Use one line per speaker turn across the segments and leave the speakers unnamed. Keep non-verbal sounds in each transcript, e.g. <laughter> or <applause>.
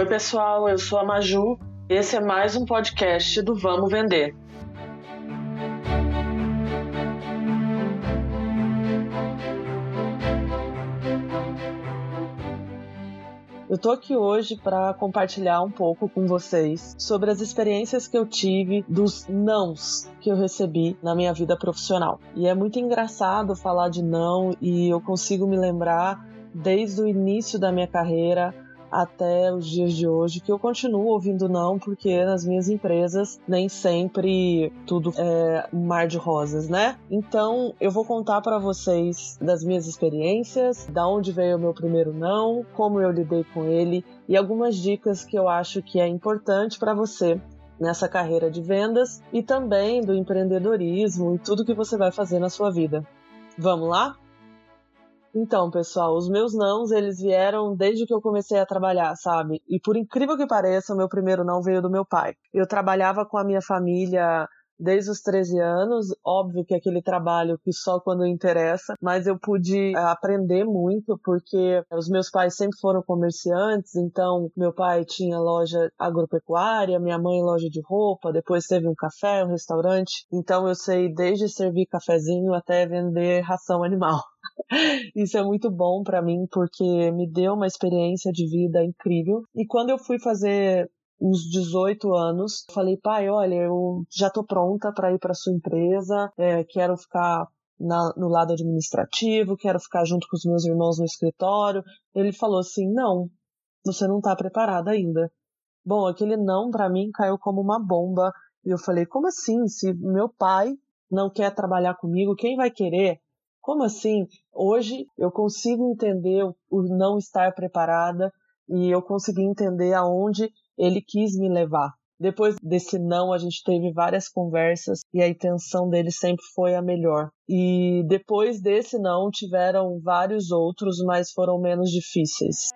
Oi, pessoal, eu sou a Maju. Esse é mais um podcast do Vamos Vender. Eu tô aqui hoje para compartilhar um pouco com vocês sobre as experiências que eu tive dos nãos que eu recebi na minha vida profissional. E é muito engraçado falar de não e eu consigo me lembrar desde o início da minha carreira até os dias de hoje, que eu continuo ouvindo não, porque nas minhas empresas nem sempre tudo é um mar de rosas, né? Então eu vou contar para vocês das minhas experiências, da onde veio o meu primeiro não, como eu lidei com ele e algumas dicas que eu acho que é importante para você nessa carreira de vendas e também do empreendedorismo e tudo que você vai fazer na sua vida. Vamos lá? Então, pessoal, os meus nãos, eles vieram desde que eu comecei a trabalhar, sabe? E por incrível que pareça, o meu primeiro não veio do meu pai. Eu trabalhava com a minha família desde os 13 anos, óbvio que aquele trabalho que só quando interessa, mas eu pude eh, aprender muito porque os meus pais sempre foram comerciantes, então meu pai tinha loja agropecuária, minha mãe loja de roupa, depois teve um café, um restaurante, então eu sei desde servir cafezinho até vender ração animal. <laughs> Isso é muito bom para mim porque me deu uma experiência de vida incrível. E quando eu fui fazer uns 18 anos, falei, pai, olha, eu já tô pronta para ir para sua empresa, é, quero ficar na, no lado administrativo, quero ficar junto com os meus irmãos no escritório. Ele falou assim, não, você não tá preparada ainda. Bom, aquele não para mim caiu como uma bomba. E eu falei, como assim? Se meu pai não quer trabalhar comigo, quem vai querer? Como assim? Hoje eu consigo entender o não estar preparada e eu consegui entender aonde ele quis me levar. Depois desse não, a gente teve várias conversas e a intenção dele sempre foi a melhor. E depois desse não, tiveram vários outros, mas foram menos difíceis.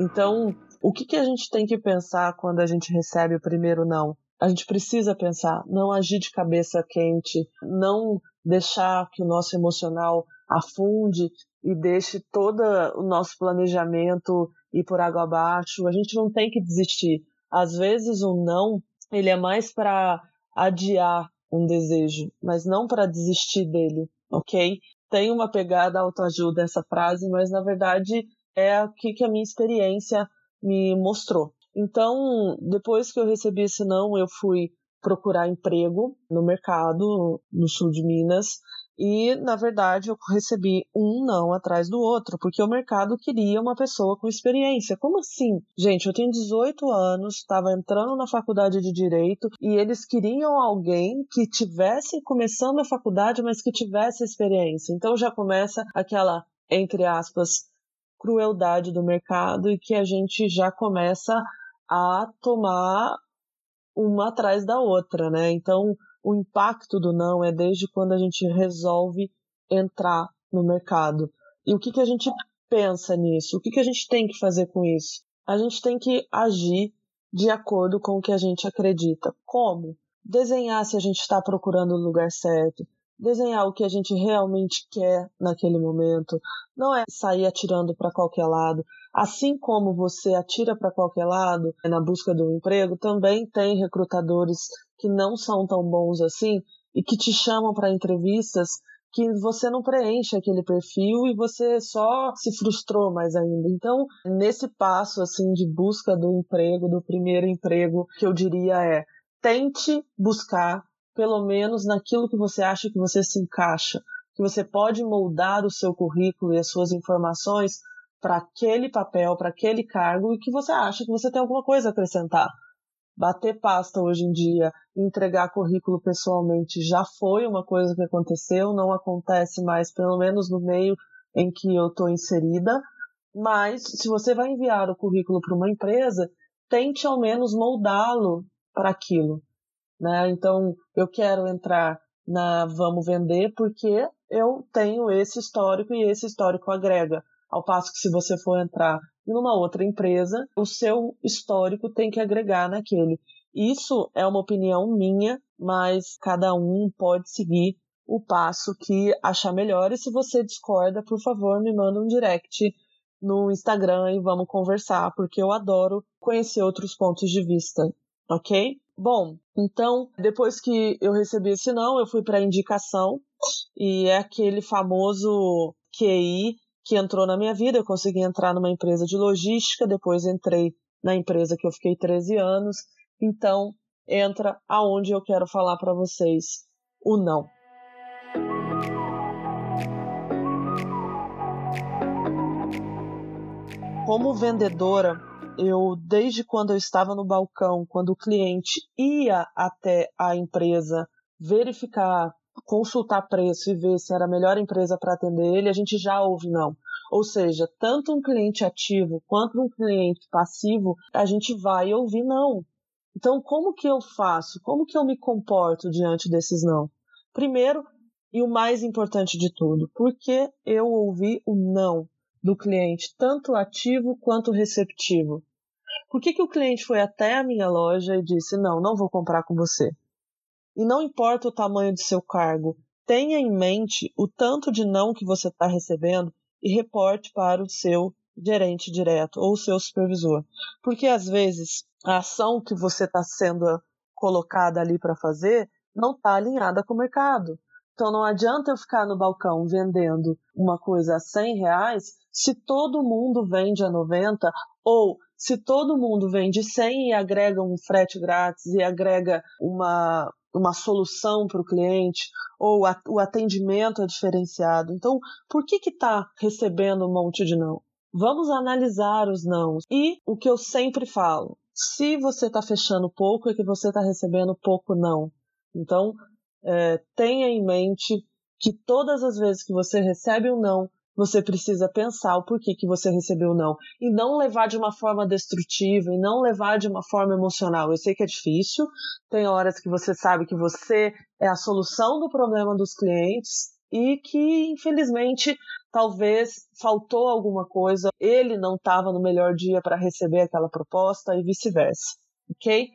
Então, o que, que a gente tem que pensar quando a gente recebe o primeiro não? A gente precisa pensar, não agir de cabeça quente, não deixar que o nosso emocional afunde e deixe todo o nosso planejamento ir por água abaixo. A gente não tem que desistir. Às vezes o não, ele é mais para adiar um desejo, mas não para desistir dele, ok? Tem uma pegada autoajuda essa frase, mas na verdade é o que a minha experiência me mostrou. Então, depois que eu recebi esse não, eu fui procurar emprego no mercado no sul de Minas e, na verdade, eu recebi um não atrás do outro, porque o mercado queria uma pessoa com experiência. Como assim? Gente, eu tenho 18 anos, estava entrando na faculdade de Direito e eles queriam alguém que tivesse começando a faculdade, mas que tivesse experiência. Então já começa aquela, entre aspas, crueldade do mercado e que a gente já começa a tomar uma atrás da outra, né? Então, o impacto do não é desde quando a gente resolve entrar no mercado. E o que, que a gente pensa nisso? O que, que a gente tem que fazer com isso? A gente tem que agir de acordo com o que a gente acredita. Como? Desenhar se a gente está procurando o lugar certo, desenhar o que a gente realmente quer naquele momento, não é sair atirando para qualquer lado. Assim como você atira para qualquer lado na busca do emprego, também tem recrutadores que não são tão bons assim e que te chamam para entrevistas que você não preenche aquele perfil e você só se frustrou mais ainda. Então, nesse passo assim de busca do emprego, do primeiro emprego, que eu diria é: tente buscar pelo menos naquilo que você acha que você se encaixa, que você pode moldar o seu currículo e as suas informações para aquele papel, para aquele cargo e que você acha que você tem alguma coisa a acrescentar. Bater pasta hoje em dia, entregar currículo pessoalmente já foi uma coisa que aconteceu, não acontece mais, pelo menos no meio em que eu estou inserida. Mas se você vai enviar o currículo para uma empresa, tente ao menos moldá-lo para aquilo. Né? Então, eu quero entrar na Vamos Vender porque eu tenho esse histórico e esse histórico agrega. Ao passo que se você for entrar em uma outra empresa, o seu histórico tem que agregar naquele. Isso é uma opinião minha, mas cada um pode seguir o passo que achar melhor. E se você discorda, por favor, me manda um direct no Instagram e vamos conversar, porque eu adoro conhecer outros pontos de vista, ok? Bom, então, depois que eu recebi esse não, eu fui para indicação e é aquele famoso QI que entrou na minha vida. Eu consegui entrar numa empresa de logística, depois entrei na empresa que eu fiquei 13 anos. Então, entra aonde eu quero falar para vocês o não. Como vendedora, eu desde quando eu estava no balcão, quando o cliente ia até a empresa verificar, consultar preço e ver se era a melhor empresa para atender ele, a gente já ouve não. Ou seja, tanto um cliente ativo quanto um cliente passivo, a gente vai ouvir não. Então, como que eu faço? Como que eu me comporto diante desses não? Primeiro, e o mais importante de tudo, porque eu ouvi o não do cliente, tanto ativo quanto receptivo. Por que, que o cliente foi até a minha loja e disse: Não, não vou comprar com você? E não importa o tamanho de seu cargo, tenha em mente o tanto de não que você está recebendo e reporte para o seu gerente direto ou seu supervisor. Porque às vezes a ação que você está sendo colocada ali para fazer não está alinhada com o mercado. Então não adianta eu ficar no balcão vendendo uma coisa a 100 reais se todo mundo vende a 90 ou se todo mundo vende 100 e agrega um frete grátis e agrega uma, uma solução para o cliente ou a, o atendimento é diferenciado. Então, por que está recebendo um monte de não? Vamos analisar os não. E o que eu sempre falo, se você está fechando pouco, é que você está recebendo pouco não. Então, é, tenha em mente que todas as vezes que você recebe um não, você precisa pensar o porquê que você recebeu o não. E não levar de uma forma destrutiva, e não levar de uma forma emocional. Eu sei que é difícil, tem horas que você sabe que você é a solução do problema dos clientes e que, infelizmente, talvez faltou alguma coisa, ele não estava no melhor dia para receber aquela proposta e vice-versa, ok?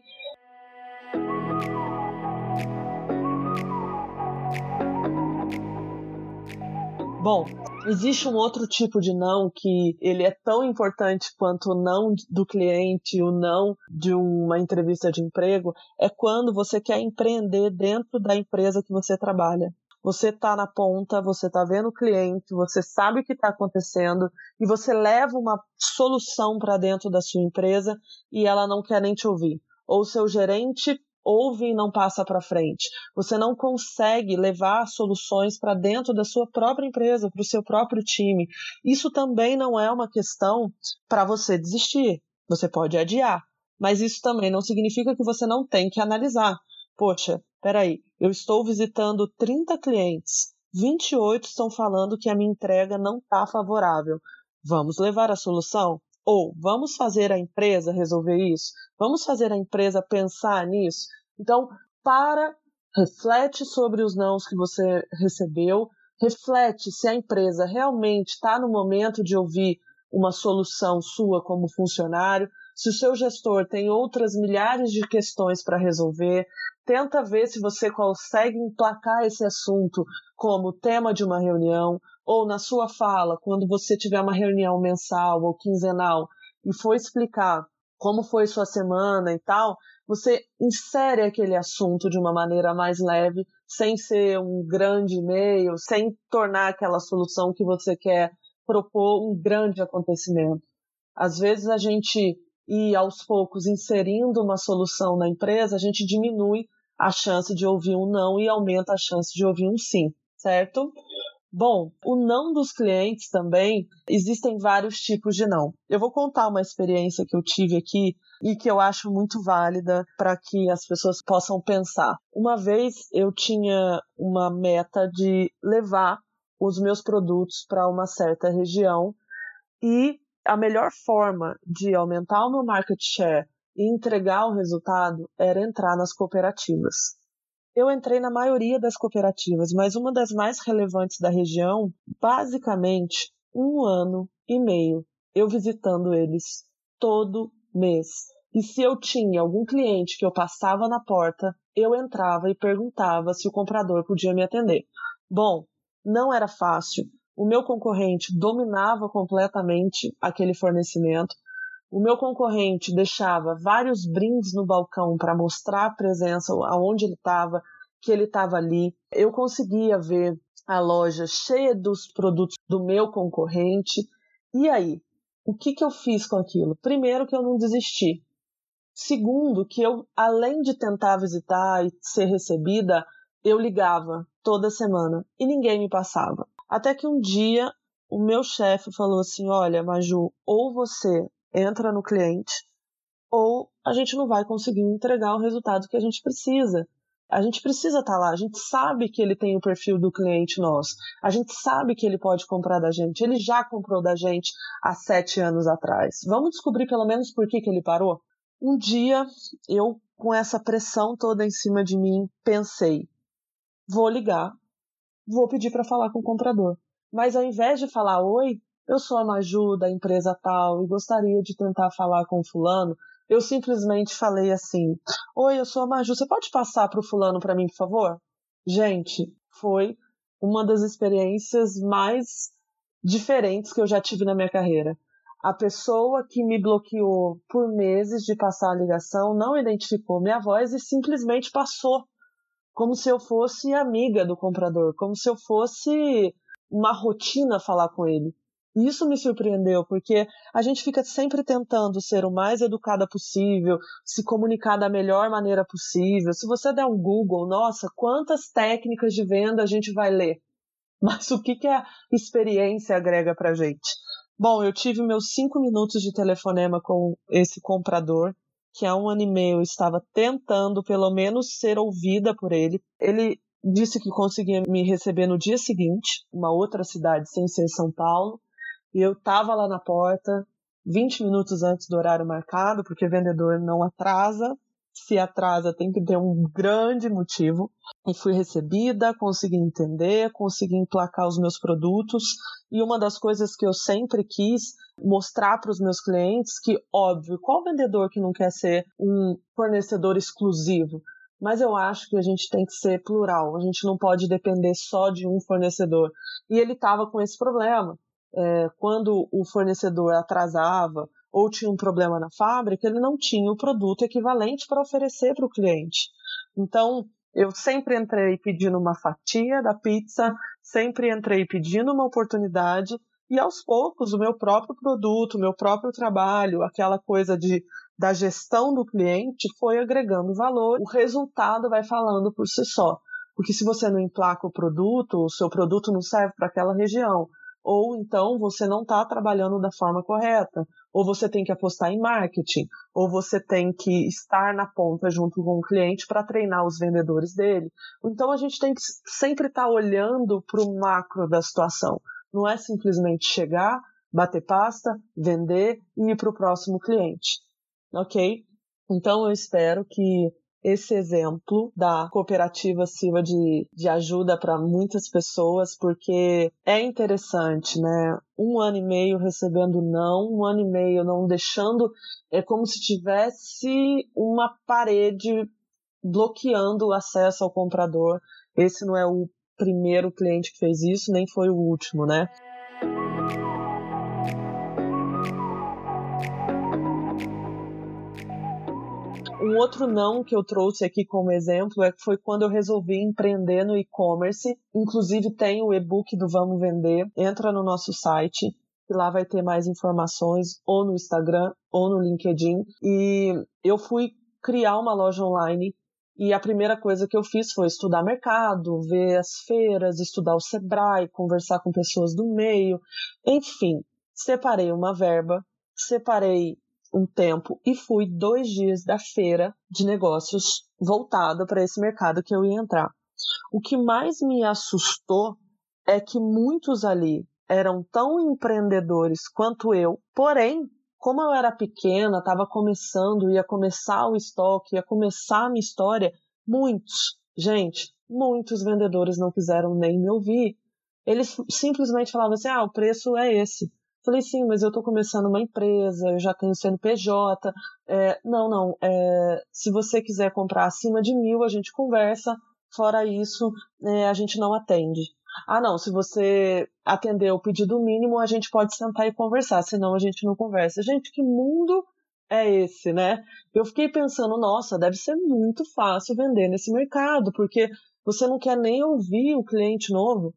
Bom, existe um outro tipo de não que ele é tão importante quanto o não do cliente, o não de uma entrevista de emprego, é quando você quer empreender dentro da empresa que você trabalha. Você está na ponta, você está vendo o cliente, você sabe o que está acontecendo e você leva uma solução para dentro da sua empresa e ela não quer nem te ouvir. Ou seu gerente ouve e não passa para frente. Você não consegue levar soluções para dentro da sua própria empresa, para o seu próprio time. Isso também não é uma questão para você desistir. Você pode adiar, mas isso também não significa que você não tem que analisar. Poxa, peraí, eu estou visitando 30 clientes, 28 estão falando que a minha entrega não está favorável. Vamos levar a solução? Ou vamos fazer a empresa resolver isso? Vamos fazer a empresa pensar nisso? Então, para, reflete sobre os nãos que você recebeu, reflete se a empresa realmente está no momento de ouvir uma solução sua como funcionário, se o seu gestor tem outras milhares de questões para resolver, tenta ver se você consegue emplacar esse assunto como tema de uma reunião ou na sua fala, quando você tiver uma reunião mensal ou quinzenal e for explicar como foi sua semana e tal, você insere aquele assunto de uma maneira mais leve, sem ser um grande e-mail, sem tornar aquela solução que você quer propor um grande acontecimento. Às vezes a gente ir aos poucos inserindo uma solução na empresa, a gente diminui a chance de ouvir um não e aumenta a chance de ouvir um sim, certo? Bom, o não dos clientes também, existem vários tipos de não. Eu vou contar uma experiência que eu tive aqui e que eu acho muito válida para que as pessoas possam pensar. Uma vez eu tinha uma meta de levar os meus produtos para uma certa região e a melhor forma de aumentar o meu market share e entregar o resultado era entrar nas cooperativas. Eu entrei na maioria das cooperativas, mas uma das mais relevantes da região, basicamente um ano e meio, eu visitando eles todo mês. E se eu tinha algum cliente que eu passava na porta, eu entrava e perguntava se o comprador podia me atender. Bom, não era fácil. O meu concorrente dominava completamente aquele fornecimento. O meu concorrente deixava vários brindes no balcão para mostrar a presença, aonde ele estava, que ele estava ali. Eu conseguia ver a loja cheia dos produtos do meu concorrente. E aí, o que, que eu fiz com aquilo? Primeiro, que eu não desisti. Segundo, que eu, além de tentar visitar e ser recebida, eu ligava toda semana e ninguém me passava. Até que um dia o meu chefe falou assim: Olha, Maju, ou você entra no cliente, ou a gente não vai conseguir entregar o resultado que a gente precisa. A gente precisa estar tá lá, a gente sabe que ele tem o perfil do cliente nosso, a gente sabe que ele pode comprar da gente, ele já comprou da gente há sete anos atrás. Vamos descobrir pelo menos por que, que ele parou? Um dia, eu, com essa pressão toda em cima de mim, pensei: vou ligar, vou pedir para falar com o comprador. Mas ao invés de falar oi, eu sou a Maju da empresa tal e gostaria de tentar falar com o fulano, eu simplesmente falei assim: Oi, eu sou a Maju, você pode passar para o fulano para mim, por favor? Gente, foi uma das experiências mais diferentes que eu já tive na minha carreira. A pessoa que me bloqueou por meses de passar a ligação não identificou minha voz e simplesmente passou, como se eu fosse amiga do comprador, como se eu fosse uma rotina falar com ele. Isso me surpreendeu, porque a gente fica sempre tentando ser o mais educada possível, se comunicar da melhor maneira possível. Se você der um Google, nossa, quantas técnicas de venda a gente vai ler? <laughs> Mas o que, que a experiência agrega pra gente? Bom, eu tive meus cinco minutos de telefonema com esse comprador, que há um ano e meio estava tentando pelo menos ser ouvida por ele. Ele disse que conseguia me receber no dia seguinte, uma outra cidade sem ser São Paulo. E eu tava lá na porta 20 minutos antes do horário marcado, porque vendedor não atrasa. Se atrasa, tem que ter um grande motivo. E fui recebida, consegui entender, consegui emplacar os meus produtos. E uma das coisas que eu sempre quis mostrar para os meus clientes que, óbvio, qual vendedor que não quer ser um fornecedor exclusivo? mas eu acho que a gente tem que ser plural, a gente não pode depender só de um fornecedor. E ele estava com esse problema é, quando o fornecedor atrasava ou tinha um problema na fábrica, ele não tinha o produto equivalente para oferecer para o cliente. Então, eu sempre entrei pedindo uma fatia da pizza, sempre entrei pedindo uma oportunidade e aos poucos o meu próprio produto, o meu próprio trabalho, aquela coisa de da gestão do cliente foi agregando valor. O resultado vai falando por si só. Porque se você não emplaca o produto, o seu produto não serve para aquela região ou então você não está trabalhando da forma correta, ou você tem que apostar em marketing, ou você tem que estar na ponta junto com o cliente para treinar os vendedores dele. Então a gente tem que sempre estar tá olhando para o macro da situação. Não é simplesmente chegar, bater pasta, vender e ir para o próximo cliente. Ok? Então eu espero que esse exemplo da cooperativa Silva de, de ajuda para muitas pessoas, porque é interessante, né? Um ano e meio recebendo não, um ano e meio não deixando, é como se tivesse uma parede bloqueando o acesso ao comprador. Esse não é o primeiro cliente que fez isso, nem foi o último, né? Um outro não que eu trouxe aqui como exemplo é que foi quando eu resolvi empreender no e-commerce. Inclusive tem o e-book do Vamos Vender. Entra no nosso site que lá vai ter mais informações ou no Instagram ou no LinkedIn. E eu fui criar uma loja online e a primeira coisa que eu fiz foi estudar mercado, ver as feiras, estudar o Sebrae, conversar com pessoas do meio, enfim, separei uma verba, separei um tempo e fui dois dias da feira de negócios voltada para esse mercado que eu ia entrar. O que mais me assustou é que muitos ali eram tão empreendedores quanto eu, porém, como eu era pequena, estava começando, ia começar o estoque, ia começar a minha história, muitos, gente, muitos vendedores não quiseram nem me ouvir. Eles simplesmente falavam assim: ah, o preço é esse. Falei, sim, mas eu estou começando uma empresa, eu já tenho CNPJ. É, não, não. É, se você quiser comprar acima de mil, a gente conversa. Fora isso, é, a gente não atende. Ah, não, se você atender o pedido mínimo, a gente pode sentar e conversar, senão a gente não conversa. Gente, que mundo é esse, né? Eu fiquei pensando, nossa, deve ser muito fácil vender nesse mercado, porque você não quer nem ouvir o cliente novo,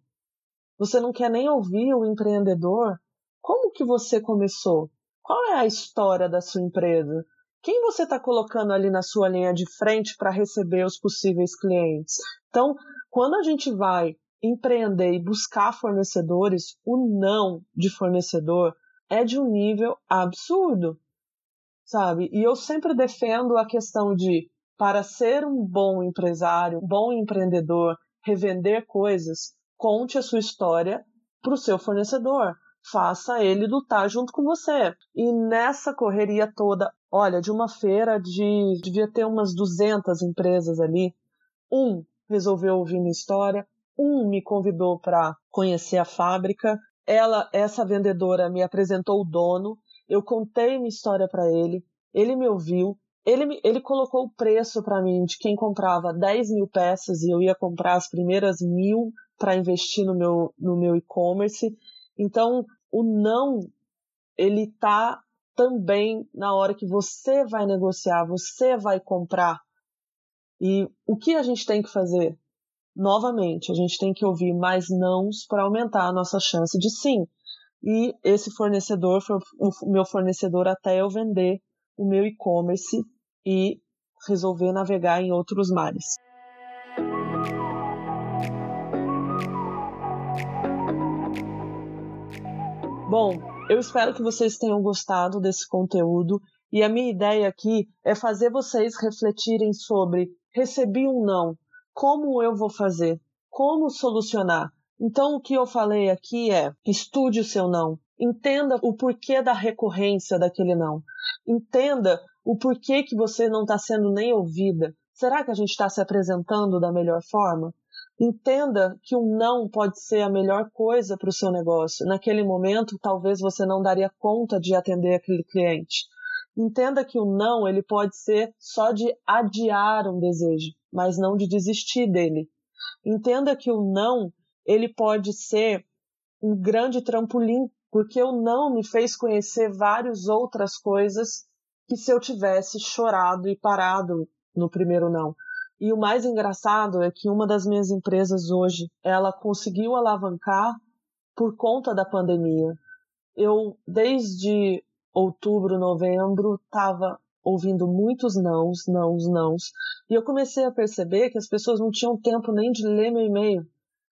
você não quer nem ouvir o empreendedor. Como que você começou? Qual é a história da sua empresa? Quem você está colocando ali na sua linha de frente para receber os possíveis clientes? Então, quando a gente vai empreender e buscar fornecedores, o não de fornecedor é de um nível absurdo sabe? E eu sempre defendo a questão de, para ser um bom empresário, um bom empreendedor, revender coisas, conte a sua história para o seu fornecedor. Faça ele lutar junto com você. E nessa correria toda, olha, de uma feira de devia ter umas 200 empresas ali, um resolveu ouvir minha história, um me convidou para conhecer a fábrica. Ela, essa vendedora, me apresentou o dono eu contei minha história para ele, ele me ouviu, ele, ele colocou o preço para mim de quem comprava 10 mil peças e eu ia comprar as primeiras mil para investir no meu, no meu e-commerce. Então, o não, ele tá também na hora que você vai negociar, você vai comprar. E o que a gente tem que fazer? Novamente, a gente tem que ouvir mais nãos para aumentar a nossa chance de sim. E esse fornecedor foi o meu fornecedor até eu vender o meu e-commerce e resolver navegar em outros mares. Bom, eu espero que vocês tenham gostado desse conteúdo e a minha ideia aqui é fazer vocês refletirem sobre recebi um não, como eu vou fazer, como solucionar. Então, o que eu falei aqui é: estude o seu não, entenda o porquê da recorrência daquele não, entenda o porquê que você não está sendo nem ouvida. Será que a gente está se apresentando da melhor forma? Entenda que um não pode ser a melhor coisa para o seu negócio. Naquele momento, talvez você não daria conta de atender aquele cliente. Entenda que o não ele pode ser só de adiar um desejo, mas não de desistir dele. Entenda que o não ele pode ser um grande trampolim, porque o não me fez conhecer várias outras coisas que se eu tivesse chorado e parado no primeiro não. E o mais engraçado é que uma das minhas empresas hoje, ela conseguiu alavancar por conta da pandemia. Eu, desde outubro, novembro, estava ouvindo muitos nãos, nãos, nãos, e eu comecei a perceber que as pessoas não tinham tempo nem de ler meu e-mail.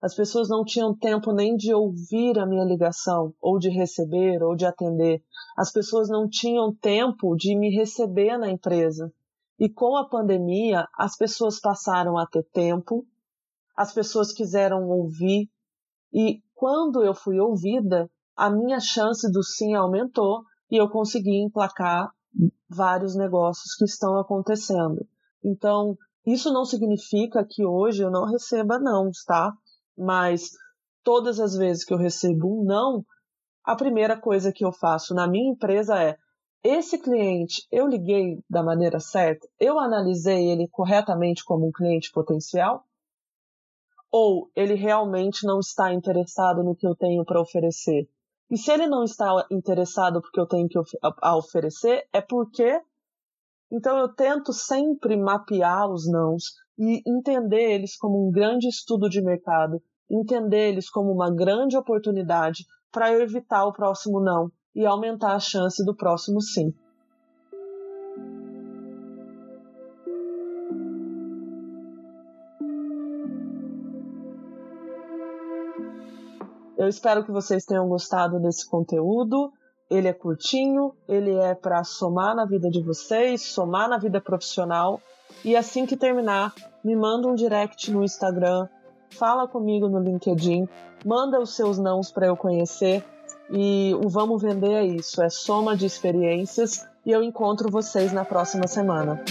As pessoas não tinham tempo nem de ouvir a minha ligação, ou de receber, ou de atender. As pessoas não tinham tempo de me receber na empresa. E com a pandemia, as pessoas passaram a ter tempo, as pessoas quiseram ouvir, e quando eu fui ouvida, a minha chance do sim aumentou e eu consegui emplacar vários negócios que estão acontecendo. Então, isso não significa que hoje eu não receba não, tá? mas todas as vezes que eu recebo um não, a primeira coisa que eu faço na minha empresa é: esse cliente eu liguei da maneira certa? Eu analisei ele corretamente como um cliente potencial? Ou ele realmente não está interessado no que eu tenho para oferecer? E se ele não está interessado porque eu tenho que a oferecer, é porque então eu tento sempre mapear os nãos e entender eles como um grande estudo de mercado entender eles como uma grande oportunidade para eu evitar o próximo não e aumentar a chance do próximo sim. Eu espero que vocês tenham gostado desse conteúdo. Ele é curtinho, ele é para somar na vida de vocês, somar na vida profissional. E assim que terminar, me manda um direct no Instagram fala comigo no LinkedIn, manda os seus nãos para eu conhecer e o Vamos Vender é isso, é soma de experiências e eu encontro vocês na próxima semana.